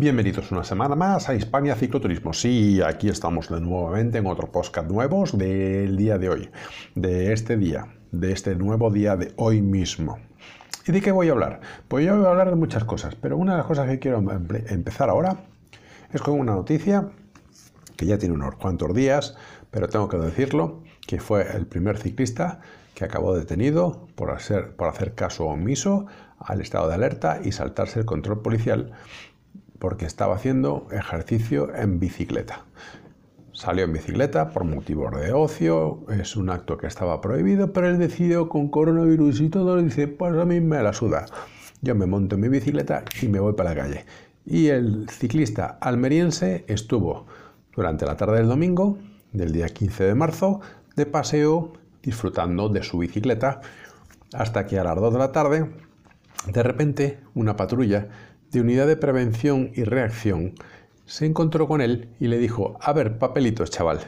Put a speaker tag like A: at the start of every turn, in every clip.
A: Bienvenidos una semana más a Hispania Cicloturismo. Sí, aquí estamos de nuevamente en otro podcast nuevos del día de hoy, de este día, de este nuevo día de hoy mismo. ¿Y de qué voy a hablar? Pues yo voy a hablar de muchas cosas, pero una de las cosas que quiero empezar ahora es con una noticia que ya tiene unos cuantos días, pero tengo que decirlo, que fue el primer ciclista que acabó detenido por hacer, por hacer caso omiso al estado de alerta y saltarse el control policial porque estaba haciendo ejercicio en bicicleta. Salió en bicicleta por motivos de ocio, es un acto que estaba prohibido, pero él decidió con coronavirus y todo, dice, pues a mí me la suda. Yo me monto en mi bicicleta y me voy para la calle. Y el ciclista almeriense estuvo durante la tarde del domingo, del día 15 de marzo, de paseo disfrutando de su bicicleta, hasta que a las 2 de la tarde, de repente, una patrulla de unidad de prevención y reacción se encontró con él y le dijo, a ver, papelitos, chaval.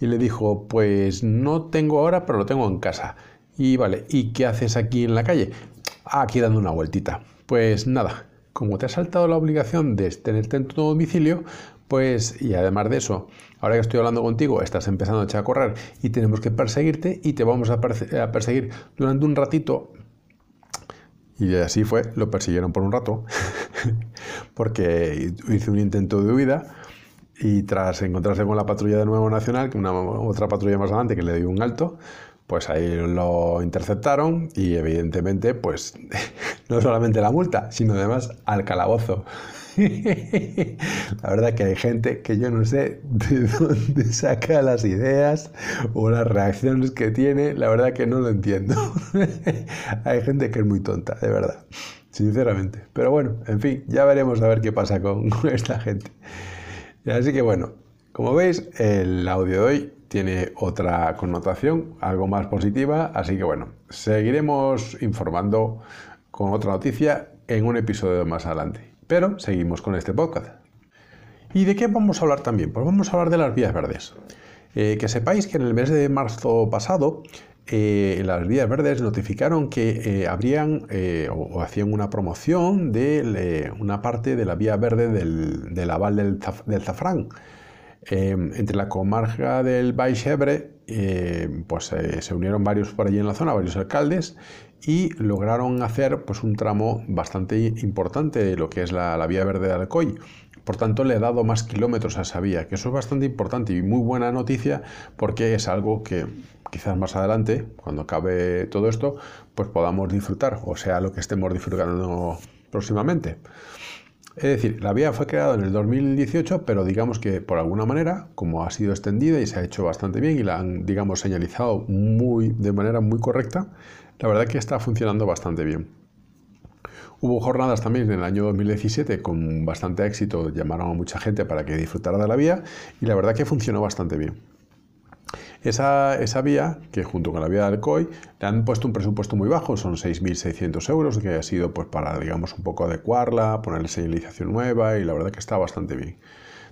A: Y le dijo, pues no tengo ahora, pero lo tengo en casa. Y vale, ¿y qué haces aquí en la calle? Aquí dando una vueltita. Pues nada, como te has saltado la obligación de tenerte en tu domicilio, pues, y además de eso, ahora que estoy hablando contigo, estás empezando a correr y tenemos que perseguirte y te vamos a, perseguir durante un ratito. Y así fue, lo persiguieron por un rato, porque hice un intento de huida y tras encontrarse con la patrulla de nuevo nacional, una otra patrulla más adelante que le dio un alto, pues ahí lo interceptaron y evidentemente pues no solamente la multa, sino además al calabozo. la verdad que hay gente que yo no sé de dónde saca las ideas o las reacciones que tiene, la verdad que no lo entiendo. hay gente que es muy tonta, de verdad, sinceramente. Pero bueno, en fin, ya veremos a ver qué pasa con esta gente. Así que bueno, como veis, el audio de hoy tiene otra connotación, algo más positiva, así que bueno, seguiremos informando con otra noticia en un episodio más adelante. Pero seguimos con este podcast. ¿Y de qué vamos a hablar también? Pues vamos a hablar de las vías verdes. Eh, que sepáis que en el mes de marzo pasado eh, las vías verdes notificaron que eh, habrían o, hacían una promoción de una parte de la vía verde del, aval del, del Zafrán. Em, entre la comarca del Baixebre, eh, pues eh, se unieron varios por allí en la zona, varios alcaldes, y lograron hacer pues, un tramo bastante importante de lo que es la, vía verde de Alcoy. Por tanto, le he dado más kilómetros a esa vía, que eso es bastante importante y muy buena noticia porque es algo que quizás más adelante, cuando acabe todo esto, pues podamos disfrutar, o sea, lo que estemos disfrutando próximamente. Es decir, la vía fue creada en el 2018, pero digamos que por alguna manera, como ha sido extendida y se ha hecho bastante bien y la han, digamos, señalizado muy, de manera muy correcta, la verdad que está funcionando bastante bien. Hubo jornadas también en el año 2017 con bastante éxito, llamaron a mucha gente para que disfrutara de la vía y la verdad que funcionó bastante bien. Esa, vía, que junto con la vía del COI, le han puesto un presupuesto muy bajo, son 6.600 euros, que ha sido pues para, digamos, un poco adecuarla, ponerle señalización nueva y la verdad que está bastante bien.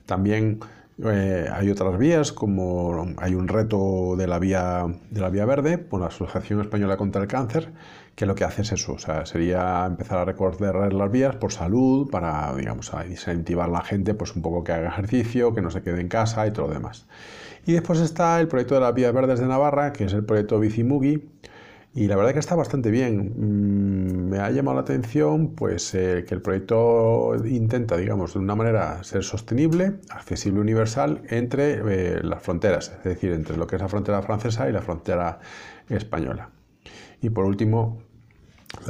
A: También eh, hay otras vías, como hay un reto de la vía, de la vía verde por la Asociación Española contra el Cáncer, que lo que hace es eso, o sea, sería empezar a recorrer las vías por salud, para, digamos, a incentivar a la gente, pues un poco que haga ejercicio, que no se quede en casa y todo lo demás. Y después está el proyecto de las vías verdes de Navarra, que es el proyecto Bicimugi, y la verdad que está bastante bien. Mm, me ha llamado la atención pues, eh, que el proyecto intenta, digamos, de una manera ser sostenible, accesible, universal entre eh, las fronteras, es decir, entre lo que es la frontera francesa y la frontera española. Y por último,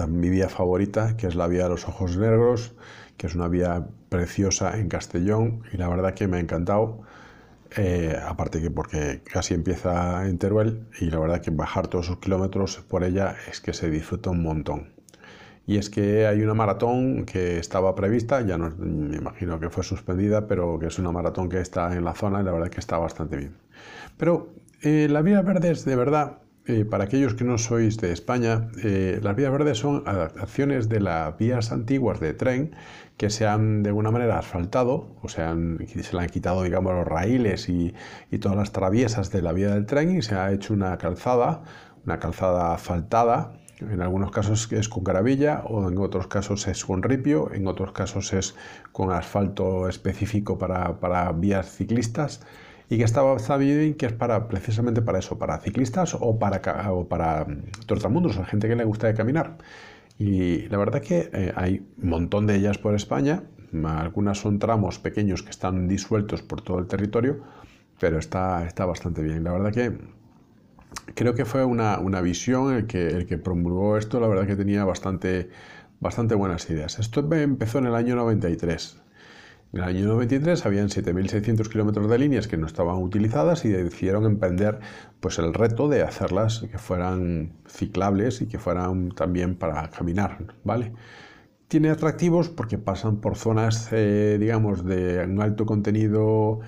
A: mi vía favorita, que es la vía de los ojos negros, que es una vía preciosa en Castellón y la verdad que me ha encantado eh, aparte que porque casi empieza en Teruel y la verdad que bajar todos esos kilómetros por ella es que se disfruta un montón. Y es que hay una maratón que estaba prevista, ya no, me imagino que fue suspendida, pero que es una maratón que está en la zona y la verdad que está bastante bien. Pero eh, la Vía Verde es de verdad eh, para aquellos que no sois de España, eh, las vías verdes son adaptaciones de las vías antiguas de tren que se han de alguna manera asfaltado, o sea, se le han quitado, digamos, los raíles y, todas las traviesas de la vía del tren y se ha hecho una calzada, una calzada asfaltada. En algunos casos es con caravilla o en otros casos es con ripio, en otros casos es con asfalto específico para, para vías ciclistas y que está bien que es para, precisamente para eso, para ciclistas o para, o para trotamundos, a gente que le gusta de caminar. Y la verdad que eh, hay un montón de ellas por España, algunas son tramos pequeños que están disueltos por todo el territorio, pero está, está bastante bien. La verdad que creo que fue una, una visión el que, el que promulgó esto, la verdad que tenía bastante, bastante buenas ideas. Esto empezó en el año 93. En el año 93 habían 7.600 kilómetros de líneas que no estaban utilizadas y decidieron emprender pues, el reto de hacerlas que fueran ciclables y que fueran también para caminar, ¿vale? Tiene atractivos porque pasan por zonas, eh, digamos, de un alto contenido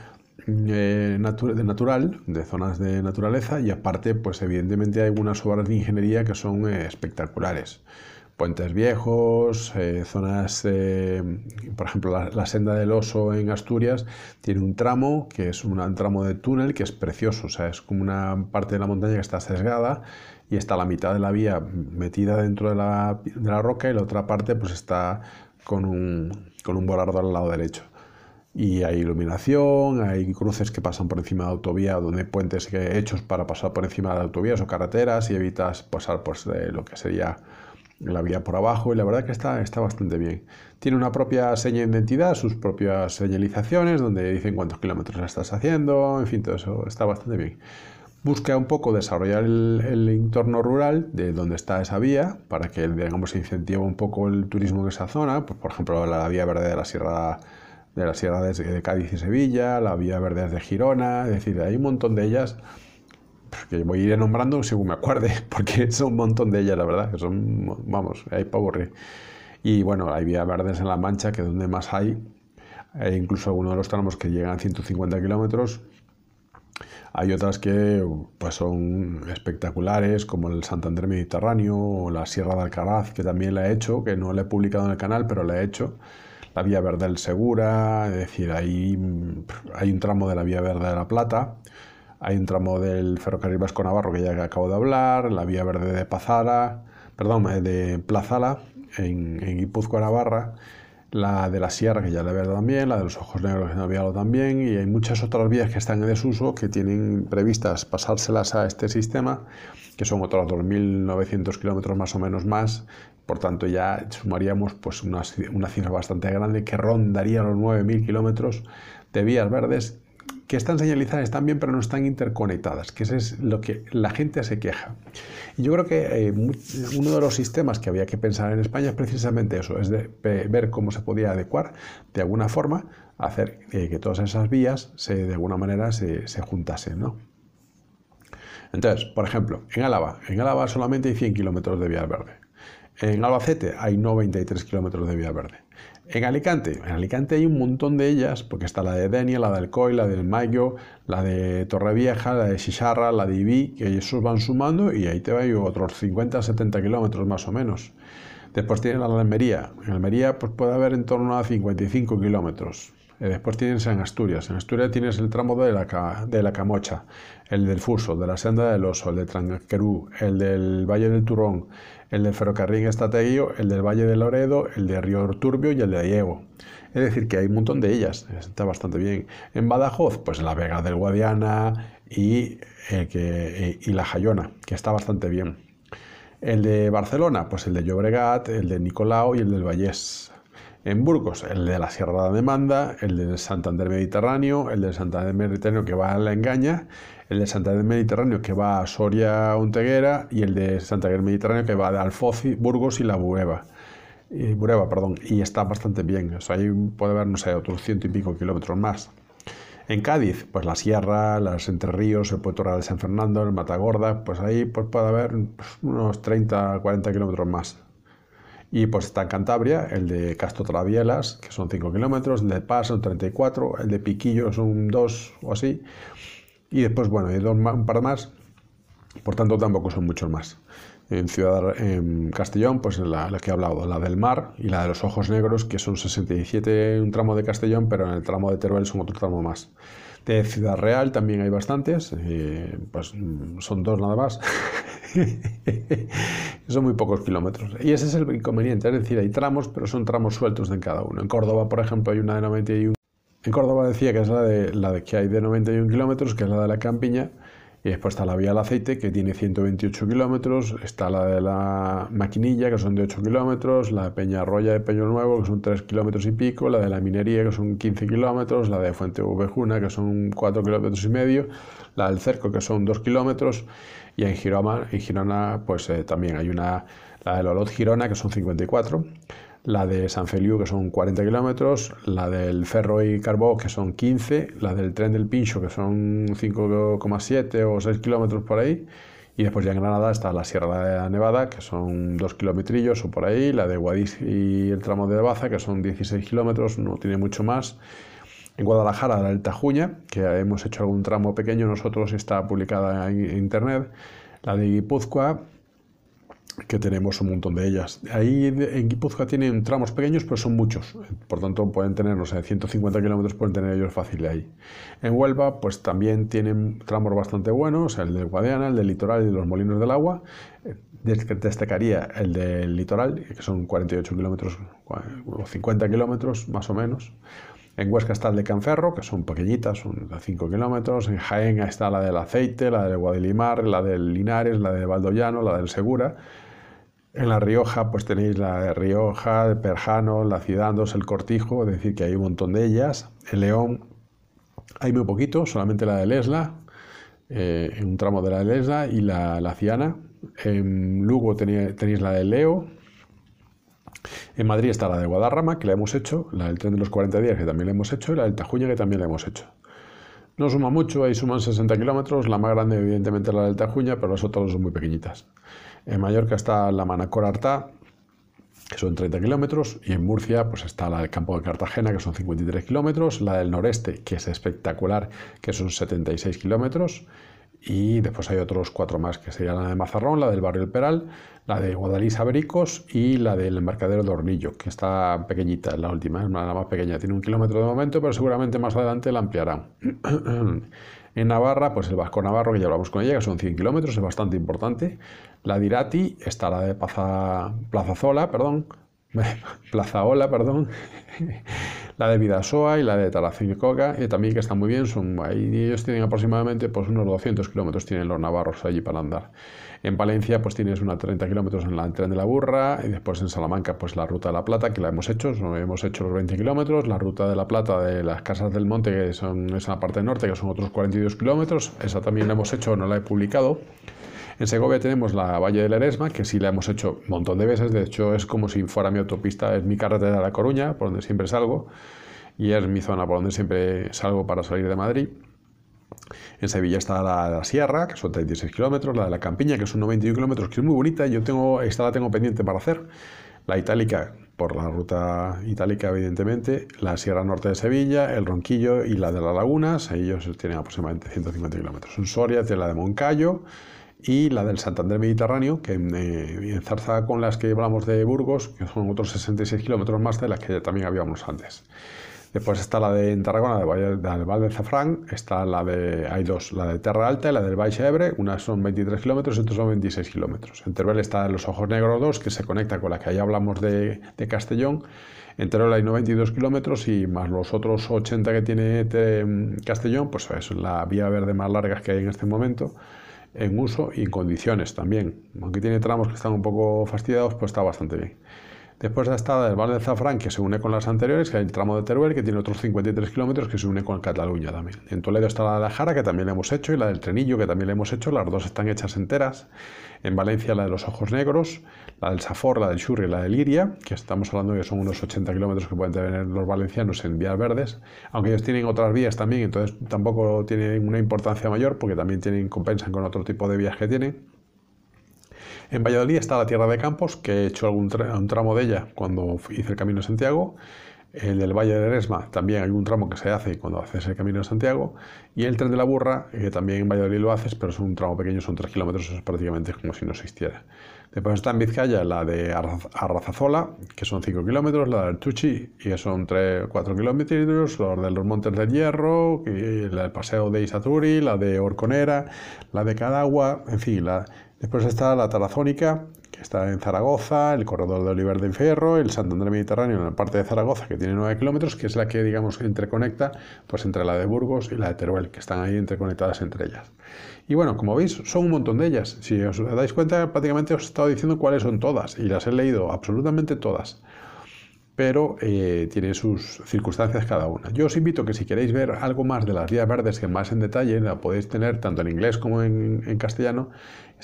A: eh, de natural, de zonas de naturaleza y aparte, pues evidentemente hay algunas obras de ingeniería que son eh, espectaculares puentes viejos, eh, zonas, eh, por ejemplo, la, senda del oso en Asturias tiene un tramo que es un tramo de túnel que es precioso, o sea, es como una parte de la montaña que está sesgada y está la mitad de la vía metida dentro de la, de la roca y la otra parte pues está con un, con un volador al lado derecho. Y hay iluminación, hay cruces que pasan por encima de la autovía, donde hay puentes hechos para pasar por encima de autovías o carreteras y evitas pasar pues, lo que sería la vía por abajo y la verdad que está, está bastante bien. Tiene una propia seña de identidad, sus propias señalizaciones donde dicen cuántos kilómetros estás haciendo, en fin, todo eso está bastante bien. Busca un poco desarrollar el, entorno rural de donde está esa vía para que, digamos, se incentive un poco el turismo en esa zona, pues, por ejemplo, la vía verde de la Sierra de la Sierra de Cádiz y Sevilla, la vía verde de Girona, es decir, hay un montón de ellas que voy a ir nombrando según me acuerde, porque son un montón de ellas, la verdad, que son, vamos, hay para aburrir. Y bueno, hay vías verdes en La Mancha, que es donde más hay, e incluso algunos de los tramos que llegan a 150 kilómetros. Hay otras que pues, son espectaculares, como el Santander Mediterráneo o la Sierra de Alcaraz, que también la he hecho, que no la he publicado en el canal, pero la he hecho. La Vía Verde del Segura, es decir, hay, hay un tramo de la Vía Verde de la Plata, hay un tramo del ferrocarril Vasco Navarro que ya acabo de hablar, la vía verde de Pazara, perdón, eh, de Plazala en, en Guipúzcoa, Navarra, la de la Sierra que ya la he hablado también, la de los Ojos Negros que ya he hablado también, y hay muchas otras vías que están en desuso que tienen previstas pasárselas a este sistema, que son otros 2.900 kilómetros más o menos más, por tanto ya sumaríamos pues una, una cifra bastante grande que rondaría los 9.000 kilómetros de vías verdes que están señalizadas también, pero no están interconectadas, que eso es lo que la gente se queja. Y yo creo que eh, uno de los sistemas que había que pensar en España es precisamente eso, es de ver cómo se podía adecuar de alguna forma, hacer eh, que todas esas vías se, de alguna manera se, se juntasen. ¿no? Entonces, por ejemplo, en Álava, en Álava solamente hay 100 kilómetros de vía verde. En Albacete hay 93 kilómetros de vía verde. En Alicante, en Alicante hay un montón de ellas, porque está la de Denia, la del Coy, la del Mayo, la de Torrevieja, la de Xixarra, la de Ibi, que esos van sumando y ahí te va otros 50, 70 kilómetros más o menos. Después tienen la de Almería. En Almería pues puede haber en torno a 55 kilómetros. Eh, después tienes en Asturias. En Asturias tienes el tramo de la, de la Camocha, el del Fuso, de la Senda del Oso, el de Tranquerú, el del Valle del Turón, el del ferrocarril Estateguillo, el del Valle de Loredo, el de Río Turbio y el de Diego. Es decir, que hay un montón de ellas, está bastante bien. En Badajoz, pues la Vega del Guadiana y, eh, que, y la Jayona, que está bastante bien. El de Barcelona, pues el de Llobregat, el de Nicolau y el del Vallés. En Burgos, el de la Sierra de Demanda, el del Santander Mediterráneo, el del Santander Mediterráneo que va a la Engaña el de Santander Mediterráneo que va a Soria Unteguera y el de Santander Mediterráneo que va de Alfoz, Burgos y la Bueva. Y Bureba, perdón, y está bastante bien. O sea, ahí puede haber, no sé, otros ciento y pico kilómetros más. En Cádiz, pues la Sierra, las Entre Ríos, el Puerto Real de San Fernando, el Matagorda, pues ahí pues puede haber unos 30, 40 kilómetros más. Y pues está en Cantabria, el de Castro Travielas, que son 5 kilómetros, el de Paz son 34, el de Piquillo son 2 o así, y después, bueno, hay dos, un par más, por tanto tampoco son muchos más. En Ciudad en Castellón, pues la, la, que he hablado, la del mar y la de los ojos negros, que son 67 un tramo de Castellón, pero en el tramo de Teruel son otro tramo más. De Ciudad Real también hay bastantes, eh, pues son dos nada más. son muy pocos kilómetros. Y ese es el inconveniente, es decir, hay tramos, pero son tramos sueltos en cada uno. En Córdoba, por ejemplo, hay una de 91. En Córdoba decía que es la de, la de que hay de 91 kilómetros, que es la de la Campiña, y después está la vía del aceite, que tiene 128 kilómetros. Está la de la maquinilla, que son de 8 kilómetros. La de Peñarroya de Peño Nuevo, que son 3 kilómetros y pico. La de la minería, que son 15 kilómetros. La de Fuente Ubejuna, que son 4 kilómetros y medio. La del Cerco, que son 2 kilómetros. Y en Girona, en Girona pues eh, también hay una, la de Olot Girona, que son 54 la de San Feliu, que son 40 kilómetros, la del Ferro y Carbó, que son 15, la del Tren del Pincho, que son 5,7 o 6 kilómetros por ahí, y después ya en Granada está la Sierra de la Nevada, que son 2 kilometrillos o por ahí, la de Guadix y el tramo de Baza, que son 16 kilómetros, no tiene mucho más. En Guadalajara, la del Tajuña, que hemos hecho algún tramo pequeño nosotros, está publicada en internet. La de Guipúzcoa, que tenemos un montón de ellas. Ahí en Guipúzcoa tienen tramos pequeños, pero son muchos. Por tanto, pueden tener, no sé, 150 kilómetros pueden tener ellos fácil ahí. En Huelva, pues también tienen tramos bastante buenos, el de Guadiana, el del litoral y los molinos del agua. Destacaría el del litoral, que son 48 kilómetros o 50 kilómetros más o menos. En Huesca está el de Canferro, que son pequeñitas, son de 5 kilómetros. En Jaén está la del Aceite, la del Guadilimar, la del Linares, la de Valdollano, la del Segura. En La Rioja, pues tenéis la de Rioja, el Perjano, la Cidandos, el Cortijo, es decir, que hay un montón de ellas. En León hay muy poquito, solamente la de Lesla, eh, un tramo de la de Lesla y la, la Ciana. En Lugo tenéis, la de Leo. En Madrid está la de Guadarrama, que la hemos hecho, la del tren de los 40 días, que también la hemos hecho, y la del Tajuña, que también la hemos hecho. No suma mucho, ahí suman 60 kilómetros, la más grande evidentemente la del Tajuña, pero las otras son muy pequeñitas. En Mallorca está la Manacor Artá, que son 30 kilómetros, y en Murcia pues está la del campo de Cartagena, que son 53 kilómetros, la del noreste, que es espectacular, que son 76 kilómetros, y después hay otros cuatro más, que serían la de Mazarrón, la del barrio El Peral, la de Guadalís Abericos y la del embarcadero de Hornillo, que está pequeñita, la última, es la más pequeña, tiene un kilómetro de momento, pero seguramente más adelante la ampliarán. En Navarra, pues el Vasco Navarro, que ya hablamos con ella, que son 100 kilómetros, es bastante importante. La de Irati está la de Plaza, Plazazola, perdón, Plazaola, perdón, la de Vidasoa y la de Taracinicoca, y también que están muy bien, son, ahí ellos tienen aproximadamente pues, unos 200 kilómetros, tienen los navarros allí para andar. En Valencia pues tienes unos 30 kilómetros en la tren de la Burra y después en Salamanca pues la ruta de la Plata que la hemos hecho, hemos hecho los 20 kilómetros, la ruta de la Plata de las Casas del Monte que son esa parte norte que son otros 42 kilómetros, esa también la hemos hecho, no la he publicado. En Segovia tenemos la Valle del Eresma, que sí la hemos hecho un montón de veces, de hecho es como si fuera mi autopista, es mi carretera de La Coruña, por donde siempre salgo, y es mi zona por donde siempre salgo para salir de Madrid. En Sevilla está la de la Sierra, que son 36 kilómetros, la de la Campiña, que son 91 kilómetros, que es muy bonita, yo tengo, esta la tengo pendiente para hacer. La Itálica, por la ruta itálica, evidentemente, la Sierra Norte de Sevilla, el Ronquillo y la de las Lagunas, ellos tienen aproximadamente 150 kilómetros. En Soria tiene la de Moncayo y la del Santander Mediterráneo, que eh, enzarza con las que hablamos de Burgos, que son otros 66 kilómetros más de las que también habíamos antes. Después está la de Tarragona, de Valle, Val de Zafrán, está la de, hay dos, la de Terra Alta y la del Valle Ebre, una son 23 kilómetros y otra son 26 kilómetros. En Teruel está Los Ojos Negros 2, que se conecta con la que ahí hablamos de, de Castellón. En Teruel hay 92 kilómetros y más los otros 80 que tiene Castellón, pues es la vía verde más larga que hay en este momento en uso y en condiciones también. Aunque tiene tramos que están un poco fastidiados, pues está bastante bien. Después está el Val del Zafrán, que se une con las anteriores, que hay el tramo de Teruel, que tiene otros 53 kilómetros, que se une con Cataluña también. En Toledo está la de la Jara, que también la hemos hecho, y la del Trenillo, que también la hemos hecho. Las dos están hechas enteras. En Valencia la de los Ojos Negros, la del Safor, la del Churri y la de Liria, que estamos hablando que son unos 80 kilómetros que pueden tener los valencianos en vías verdes, aunque ellos tienen otras vías también, entonces tampoco tienen una importancia mayor, porque también tienen, compensan con otro tipo de vías que tienen. En Valladolid está la Tierra de Campos, que he hecho algún un tramo de ella cuando hice el Camino de Santiago. El del Valle de Eresma también hay un tramo que se hace cuando haces el Camino de Santiago. Y el Tren de la Burra, que también en Valladolid lo haces, pero es un tramo pequeño, son 3 kilómetros, es prácticamente como si no existiera. Después está en Vizcaya la de Arrazazola, que son 5 kilómetros, la del Tuchi, que son 3, 4 kilómetros, la de los Montes del Hierro, el paseo de Isaturi, la de Orconera, la de Cadagua, en fin, la... después está la Tarazónica, que está en Zaragoza, el corredor de Oliver de Ferro, el Santander Mediterráneo en la parte de Zaragoza, que tiene 9 kilómetros, que es la que, digamos, interconecta pues, entre la de Burgos y la de Teruel, que están ahí interconectadas entre ellas. Y bueno, como veis, son un montón de ellas. Si os dais cuenta, prácticamente os he estado diciendo cuáles son todas, y las he leído absolutamente todas pero eh, tiene sus circunstancias cada una. Yo os invito que si queréis ver algo más de las vías verdes que más en detalle, la podéis tener tanto en inglés como en, castellano,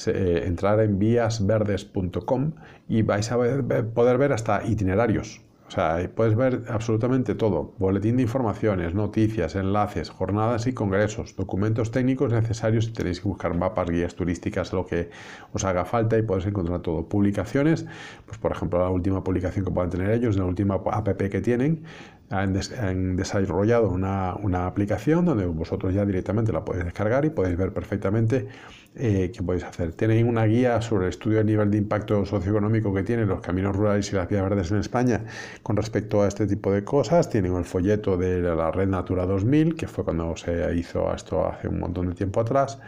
A: eh, entrar en víasverdes.com y vais a poder ver hasta itinerarios o sea, puedes ver absolutamente todo. Boletín de informaciones, noticias, enlaces, jornadas y congresos, documentos técnicos necesarios si tenéis que buscar mapas, guías turísticas, lo que os haga falta y podéis encontrar todo. Publicaciones, pues por ejemplo la última publicación que puedan tener ellos, la última app que tienen, han, desarrollado una, aplicación donde vosotros ya directamente la podéis descargar y podéis ver perfectamente eh, qué podéis hacer. Tienen una guía sobre el estudio del nivel de impacto socioeconómico que tienen los caminos rurales y las vías verdes en España con respecto a este tipo de cosas. Tienen el folleto de la Red Natura 2000, que fue cuando se hizo esto hace un montón de tiempo atrás.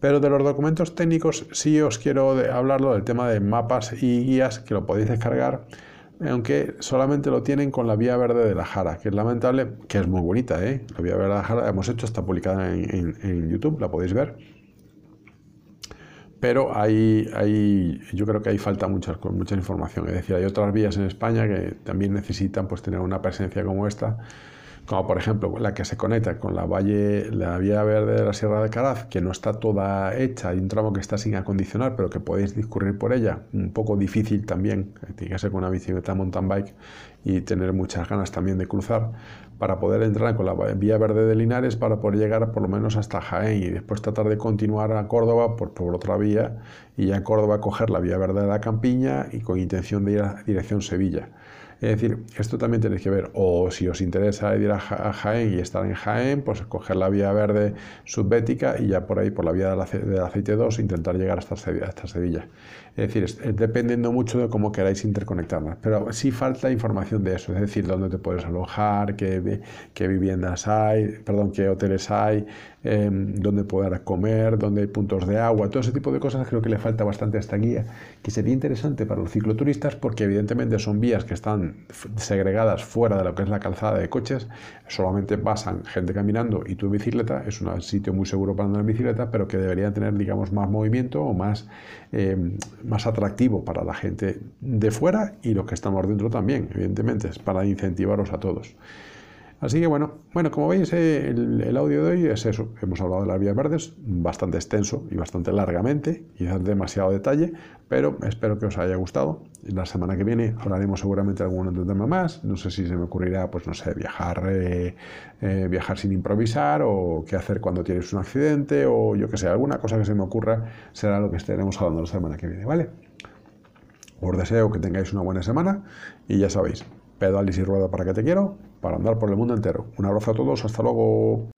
A: Pero de los documentos técnicos sí os quiero hablarlo del tema de mapas y guías que lo podéis descargar aunque solamente lo tienen con la vía verde de la Jara, que es lamentable, que es muy bonita, ¿eh? La vía verde de la Jara hemos hecho, está publicada en, YouTube, la podéis ver. Pero hay, hay, yo creo que ahí falta mucha, mucha información. Es decir, hay otras vías en España que también necesitan pues, tener una presencia como esta como por ejemplo la que se conecta con la valle, la vía verde de la Sierra de Caraz, que no está toda hecha, hay un tramo que está sin acondicionar, pero que podéis discurrir por ella, un poco difícil también, tiene que ser con una bicicleta mountain bike y tener muchas ganas también de cruzar, para poder entrar con la vía verde de Linares para poder llegar por lo menos hasta Jaén y después tratar de continuar a Córdoba por, por otra vía y ya en Córdoba coger la vía verde de la Campiña y con intención de ir a dirección Sevilla. Es decir, esto también tenéis que ver, o si os interesa ir a Jaén y estar en Jaén, pues coger la vía verde subbética y ya por ahí, por la vía del, aceite 2, intentar llegar hasta Sevilla. Es decir, dependiendo mucho de cómo queráis interconectarlas. Pero sí falta información de eso, es decir, dónde te puedes alojar, qué, qué viviendas hay, perdón, qué hoteles hay, Em, dónde poder comer, dónde hay puntos de agua, todo ese tipo de cosas creo que le falta bastante a esta guía, que sería interesante para los cicloturistas porque evidentemente son vías que están segregadas fuera de lo que es la calzada de coches, solamente pasan gente caminando y en bicicleta, es un sitio muy seguro para andar en bicicleta, pero que debería tener digamos más movimiento o más, em, más atractivo para la gente de fuera y los que estamos dentro también, evidentemente, es para incentivaros a todos. Así que bueno, bueno, como veis eh, el, audio de hoy es eso. Hemos hablado de las vías verdes bastante extenso y bastante largamente, quizás demasiado detalle, pero espero que os haya gustado. La semana que viene hablaremos seguramente de algún otro tema más. No sé si se me ocurrirá, pues no sé, viajar, eh, eh, viajar sin improvisar o qué hacer cuando tienes un accidente o yo que sé, alguna cosa que se me ocurra será lo que estaremos hablando la semana que viene, ¿vale? Os deseo que tengáis una buena semana y ya sabéis, pedales y rueda para que te quiero, para andar por el mundo entero. Un abrazo a todos, hasta luego.